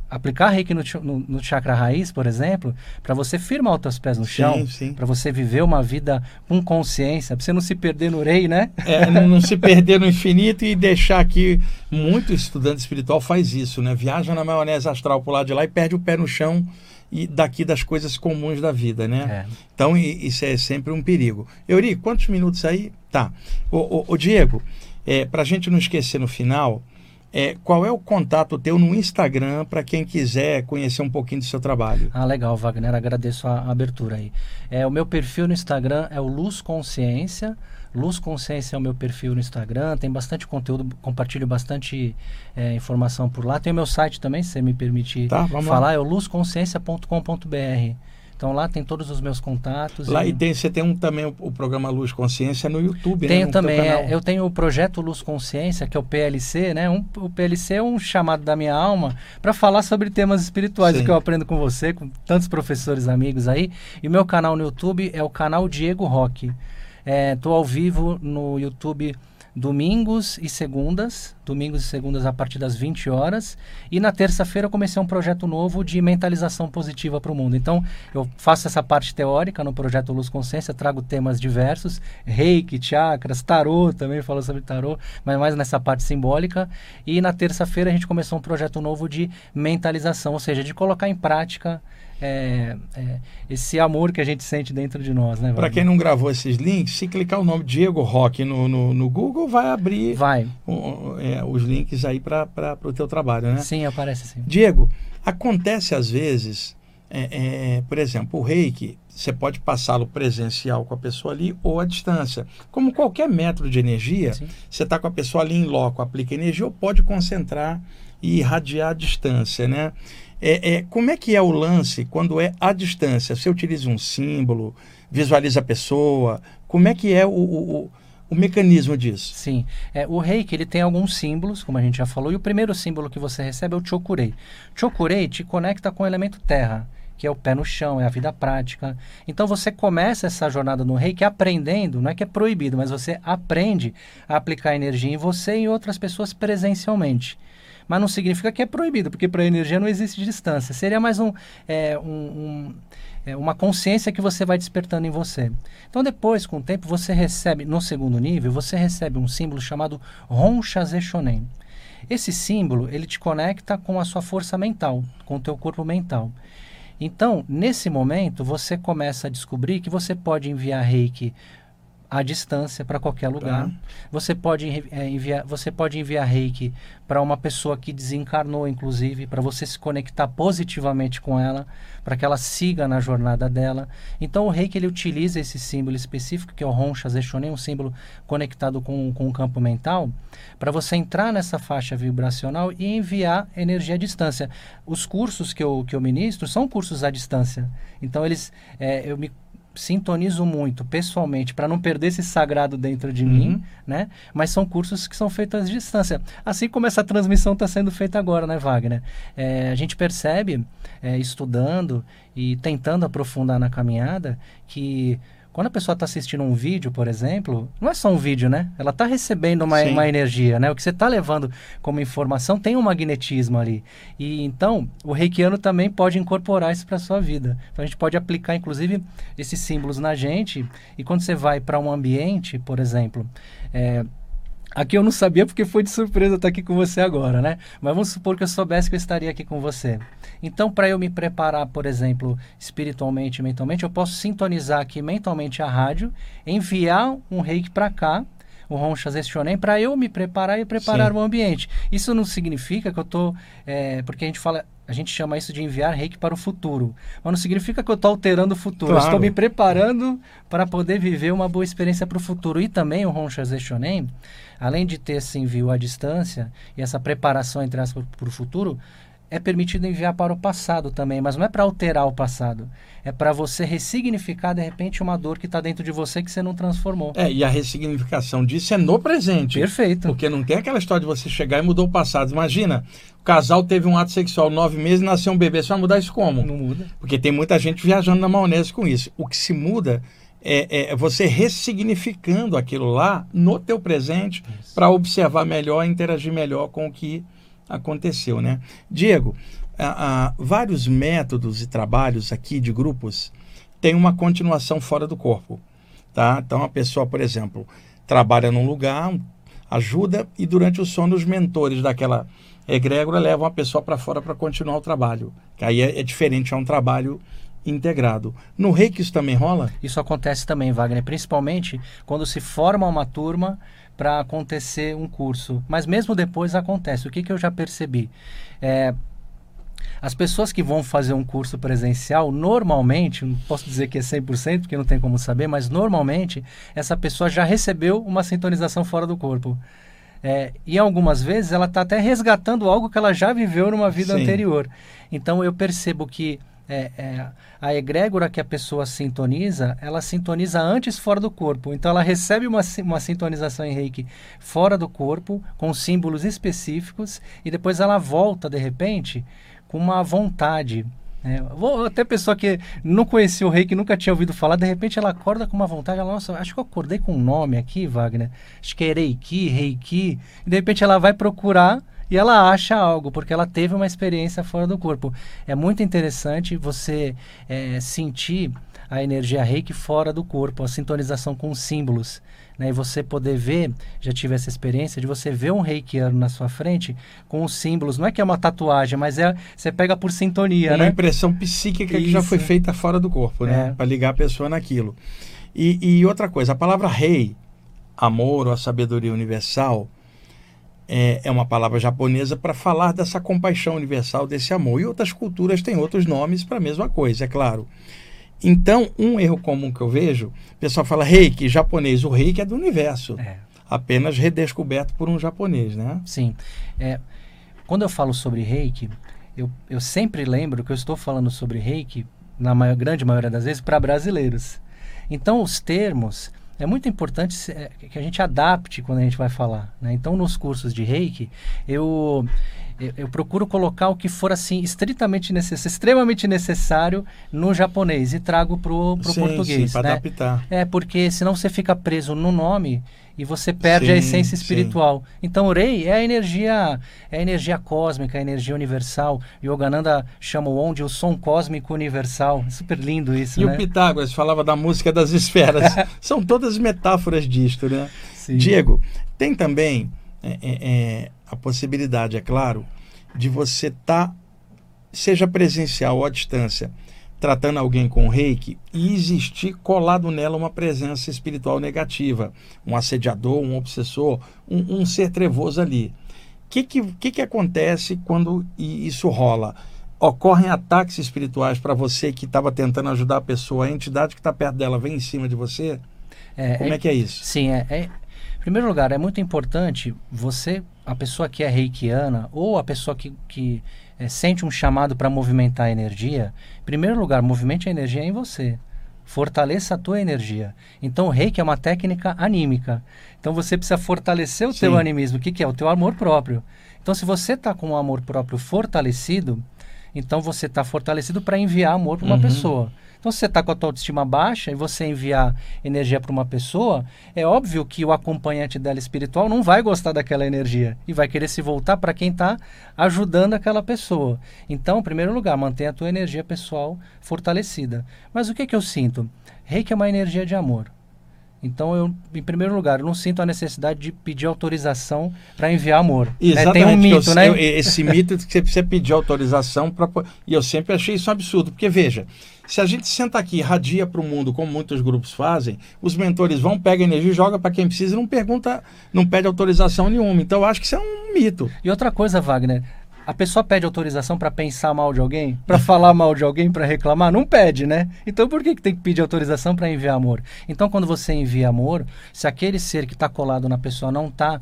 Aplicar reiki no, no, no chakra raiz, por exemplo, para você firmar os teus pés no chão, para você viver uma vida com consciência, para você não se perder no rei, né? É, não, se perder no infinito e deixar que muito estudante espiritual faz isso, né? Viaja na maionese astral por lá de lá e perde o pé no chão e daqui das coisas comuns da vida, né? É. Então isso é sempre um perigo. Euri, quantos minutos aí? Tá. O, Diego, é, para a gente não esquecer no final, é, qual é o contato teu no Instagram para quem quiser conhecer um pouquinho do seu trabalho? Ah, legal, Wagner. Agradeço a, abertura aí. É, o meu perfil no Instagram é o Luz Consciência. Luz Consciência é o meu perfil no Instagram, tem bastante conteúdo, compartilho bastante é, informação por lá. Tem o meu site também, se você me permitir tá, falar, lá. é o luzconsciência.com.br. Então lá tem todos os meus contatos. Lá e, tem, você tem um, também o, o, programa Luz Consciência no YouTube, né? tenho né? também. É, eu tenho o projeto Luz Consciência, que é o PLC, né? Um, o PLC é um chamado da minha alma para falar sobre temas espirituais, Sim. que eu aprendo com você, com tantos professores amigos aí. E o meu canal no YouTube é o canal Diego Roque. Estou é, ao vivo no YouTube domingos e segundas, domingos e segundas a partir das 20 horas, e na terça-feira eu comecei um projeto novo de mentalização positiva para o mundo. Então, eu faço essa parte teórica no projeto Luz Consciência, trago temas diversos, reiki, chakras, tarô, também falo sobre tarô, mas mais nessa parte simbólica, e na terça-feira a gente começou um projeto novo de mentalização, ou seja, de colocar em prática é, é, esse amor que a gente sente dentro de nós, né? Para quem não gravou esses links, se clicar o nome Diego Roque no, no, no Google, vai abrir vai. é, os links aí para o teu trabalho, né? Sim, aparece sim. Diego, acontece às vezes, é, é, por exemplo, o reiki, você pode passá-lo presencial com a pessoa ali ou à distância. Como qualquer método de energia, sim. você está com a pessoa ali em loco, aplica energia ou pode concentrar e irradiar à distância, né? É, é, como é que é o lance quando é à distância? Você utiliza um símbolo, visualiza a pessoa, como é que é o, o, o mecanismo disso? Sim, é, o reiki ele tem alguns símbolos, como a gente já falou, e o primeiro símbolo que você recebe é o chokurei. Chokurei te conecta com o elemento terra, que é o pé no chão, é a vida prática. Então você começa essa jornada no reiki aprendendo, não é que é proibido, mas você aprende a aplicar energia em você e em outras pessoas presencialmente mas não significa que é proibido, porque para a energia não existe distância. Seria mais um, é, um, um é, uma consciência que você vai despertando em você. Então depois, com o tempo, você recebe, no segundo nível, você recebe um símbolo chamado Ronchaze Shonen. Esse símbolo, ele te conecta com a sua força mental, com o teu corpo mental. Então, nesse momento, você começa a descobrir que você pode enviar reiki à distância para qualquer lugar. Tá. Você pode é, enviar, você pode enviar reiki para uma pessoa que desencarnou, inclusive, para você se conectar positivamente com ela, para que ela siga na jornada dela. Então o reiki ele utiliza esse símbolo específico que é o Roncha Zeshonen, um símbolo conectado com, com o campo mental, para você entrar nessa faixa vibracional e enviar energia à distância. Os cursos que eu, que eu ministro são cursos à distância. Então eles, é, eu me sintonizo muito pessoalmente para não perder esse sagrado dentro de uhum. mim, né? Mas são cursos que são feitos à distância. Assim como essa transmissão está sendo feita agora, né, Wagner? É, a gente percebe, é, estudando e tentando aprofundar na caminhada, que quando a pessoa está assistindo um vídeo, por exemplo, não é só um vídeo, né? Ela está recebendo uma, uma energia, né? O que você está levando como informação tem um magnetismo ali. E então, o reikiano também pode incorporar isso para sua vida. Então, a gente pode aplicar, inclusive, esses símbolos na gente. E quando você vai para um ambiente, por exemplo, é, Aqui eu não sabia porque foi de surpresa estar aqui com você agora, né? Mas vamos supor que eu soubesse que eu estaria aqui com você. Então, para eu me preparar, por exemplo, espiritualmente, mentalmente, eu posso sintonizar aqui mentalmente a rádio, enviar um reiki para cá, o Ronchas Estionem, para eu me preparar e preparar Sim. o ambiente. Isso não significa que eu estou. É, porque a gente fala. A gente chama isso de enviar reiki para o futuro. Mas não significa que eu estou alterando o futuro. Claro. Estou me preparando para poder viver uma boa experiência para o futuro. E também o Ronchas Estionem, além de ter esse envio à distância e essa preparação, entre aspas, para o futuro, é permitido enviar para o passado também, mas não é para alterar o passado. É para você ressignificar, de repente, uma dor que está dentro de você que você não transformou. É, e a ressignificação disso é no presente. Perfeito. Porque não tem aquela história de você chegar e mudar o passado. Imagina, o casal teve um ato sexual nove meses e nasceu um bebê. Você vai mudar isso como? Não muda. Porque tem muita gente viajando na maionese com isso. O que se muda é, é você ressignificando aquilo lá no teu presente para observar melhor, interagir melhor com o que aconteceu, né? Diego, vários métodos e trabalhos aqui de grupos têm uma continuação fora do corpo, tá? Então a pessoa, por exemplo, trabalha num lugar, ajuda e durante o sono os mentores daquela egrégora levam a pessoa para fora para continuar o trabalho. Que aí é, é diferente, é um trabalho integrado. No reiki isso também rola? Isso acontece também, Wagner, principalmente quando se forma uma turma para acontecer um curso. Mas mesmo depois acontece. O que, que eu já percebi? É, as pessoas que vão fazer um curso presencial, normalmente, não posso dizer que é 100%, porque não tem como saber, mas normalmente essa pessoa já recebeu uma sintonização fora do corpo. É, e algumas vezes ela está até resgatando algo que ela já viveu numa vida Sim. anterior. Então eu percebo que é, é, a egrégora que a pessoa sintoniza, ela sintoniza antes fora do corpo. Então ela recebe uma, uma sintonização em reiki fora do corpo, com símbolos específicos, e depois ela volta de repente com uma vontade. É, vou, até pessoa que não conhecia o reiki, nunca tinha ouvido falar, de repente ela acorda com uma vontade, ela, nossa, acho que eu acordei com um nome aqui, Wagner. Acho que é reiki, reiki. E de repente ela vai procurar e ela acha algo, porque ela teve uma experiência fora do corpo. É muito interessante você é, sentir a energia reiki fora do corpo, a sintonização com símbolos. Né? E você poder ver, já tive essa experiência, de você ver um reikiano na sua frente com os símbolos. Não é que é uma tatuagem, mas é você pega por sintonia. Uma né? impressão psíquica Isso. que já foi feita fora do corpo, né? É. Para ligar a pessoa naquilo. E, e outra coisa, a palavra rei, amor ou a sabedoria universal, é, é uma palavra japonesa para falar dessa compaixão universal, desse amor. E outras culturas têm outros nomes para a mesma coisa, é claro. Então, um erro comum que eu vejo, o pessoal fala reiki, japonês. O reiki é do universo. É. Apenas redescoberto por um japonês, né? Sim. É, quando eu falo sobre reiki, eu, eu sempre lembro que eu estou falando sobre reiki, na maior, grande maioria das vezes, para brasileiros. Então, os termos é muito importante é, que a gente adapte quando a gente vai falar. Né? Então, nos cursos de reiki, eu, eu, eu, procuro colocar o que for assim estritamente necessário, extremamente necessário no japonês e trago para o português. Sim, para né? adaptar. É, porque senão você fica preso no nome e você perde sim, a essência espiritual. Sim. Então, o Rei é a energia, é a energia cósmica, a energia universal. Yogananda chama o onde o som cósmico universal. É super lindo isso, e né? o Pitágoras falava da música das esferas. São todas metáforas disto, né? Sim. Diego, tem também é, é, é, a possibilidade, é claro, de você estar, tá, seja presencial ou à distância, tratando alguém com reiki e existir colado nela uma presença espiritual negativa, um assediador, um obsessor, um, um ser trevoso ali. O que, que, que, que acontece quando isso rola? Ocorrem ataques espirituais para você que estava tentando ajudar a pessoa, a entidade que está perto dela vem em cima de você? É, Como é, é, que é isso? Sim, é, é, em primeiro lugar, é muito importante você, a pessoa que é reikiana ou a pessoa que, que é, sente um chamado para movimentar a energia, em primeiro lugar, movimente a energia em você. Fortaleça a tua energia. Então, o reiki é uma técnica anímica. Então, você precisa fortalecer o Sim. teu animismo. O que, que é? O teu amor próprio. Então, se você está com o amor próprio fortalecido, então você está fortalecido para enviar amor para uma uhum. pessoa. Então, se você está com a tua autoestima baixa e você enviar energia para uma pessoa, é óbvio que o acompanhante dela espiritual não vai gostar daquela energia e vai querer se voltar para quem está ajudando aquela pessoa. Então, em primeiro lugar, mantenha a tua energia pessoal fortalecida. Mas o que, que eu sinto? Reiki é uma energia de amor. Então, eu, em primeiro lugar, eu não sinto a necessidade de pedir autorização para enviar amor. Exatamente. Né? Tem um mito, eu, né? eu- esse mito de que você precisa pedir autorização para. E eu sempre achei isso um absurdo, porque veja, se a gente senta aqui e radia para o mundo, como muitos grupos fazem, os mentores vão, pegam energia, joga para quem precisa e não pergunta, não pede autorização nenhuma. Então, eu acho que isso é um mito. E outra coisa, Wagner, a pessoa pede autorização para pensar mal de alguém, para falar mal de alguém, para reclamar? Não pede, né? Então por que, que tem que pedir autorização para enviar amor? Então quando você envia amor, se aquele ser que está colado na pessoa não está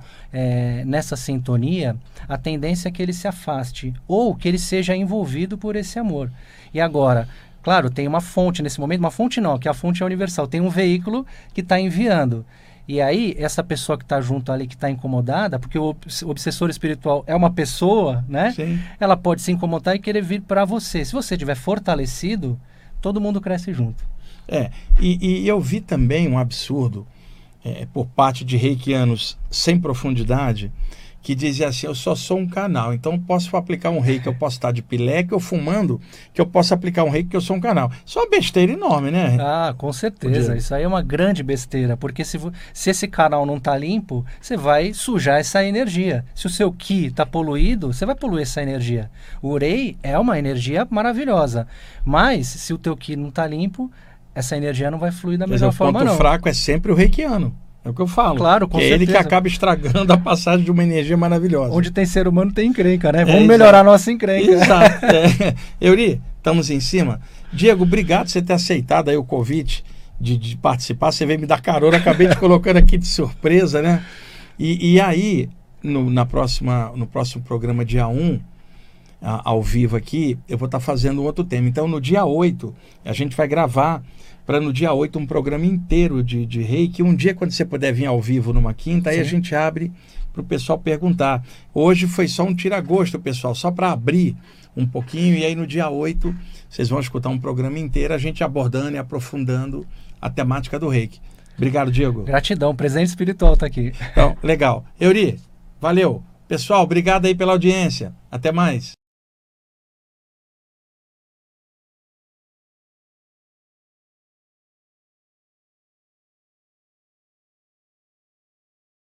nessa sintonia, a tendência é que ele se afaste ou que ele seja envolvido por esse amor. E agora, claro, tem uma fonte nesse momento, uma fonte não, que a fonte é universal, tem um veículo que está enviando. E aí, essa pessoa que está junto ali, que está incomodada, porque o obs- o obsessor espiritual é uma pessoa, né? Sim. Ela pode se incomodar e querer vir para você. Se você estiver fortalecido, todo mundo cresce junto. É, e, e eu vi também um absurdo é, por parte de reikianos sem profundidade que dizia assim: eu só sou um canal, então posso aplicar um reiki, eu posso estar de pileque ou fumando, que eu posso aplicar um reiki que eu sou um canal. Isso é uma besteira enorme, né? Ah, com certeza. Isso aí é uma grande besteira, porque se, se esse canal não está limpo, você vai sujar essa energia. Se o seu ki está poluído, você vai poluir essa energia. O Urei é uma energia maravilhosa, mas se o teu ki não está limpo, essa energia não vai fluir da Mas mesma o forma, ponto não. fraco é sempre o reikiano. É o que eu falo. Claro, com que é ele que certeza. acaba estragando a passagem de uma energia maravilhosa. Onde tem ser humano tem encrenca, né? Vamos exato. melhorar a nossa encrenca. Exato. É. Euri, estamos em cima. Diego, obrigado por você ter aceitado aí o convite de, de participar. Você veio me dar carona, acabei te colocando aqui de surpresa, né? E, e aí, no, na próxima, no próximo programa, dia 1, a- ao vivo aqui, eu vou estar fazendo um outro tema. Então, no dia 8, a gente vai gravar para no dia 8 um programa inteiro de, de reiki. Um dia, quando você puder vir ao vivo numa quinta, aí a Sim. gente abre para o pessoal perguntar. Hoje foi só um tira-gosto, pessoal, só para abrir um pouquinho. E aí no dia 8, vocês vão escutar um programa inteiro, a gente abordando e aprofundando a temática do reiki. Obrigado, Diego. Gratidão, presente espiritual tá aqui. Então, legal. Euri, valeu. Pessoal, obrigado aí pela audiência. Até mais.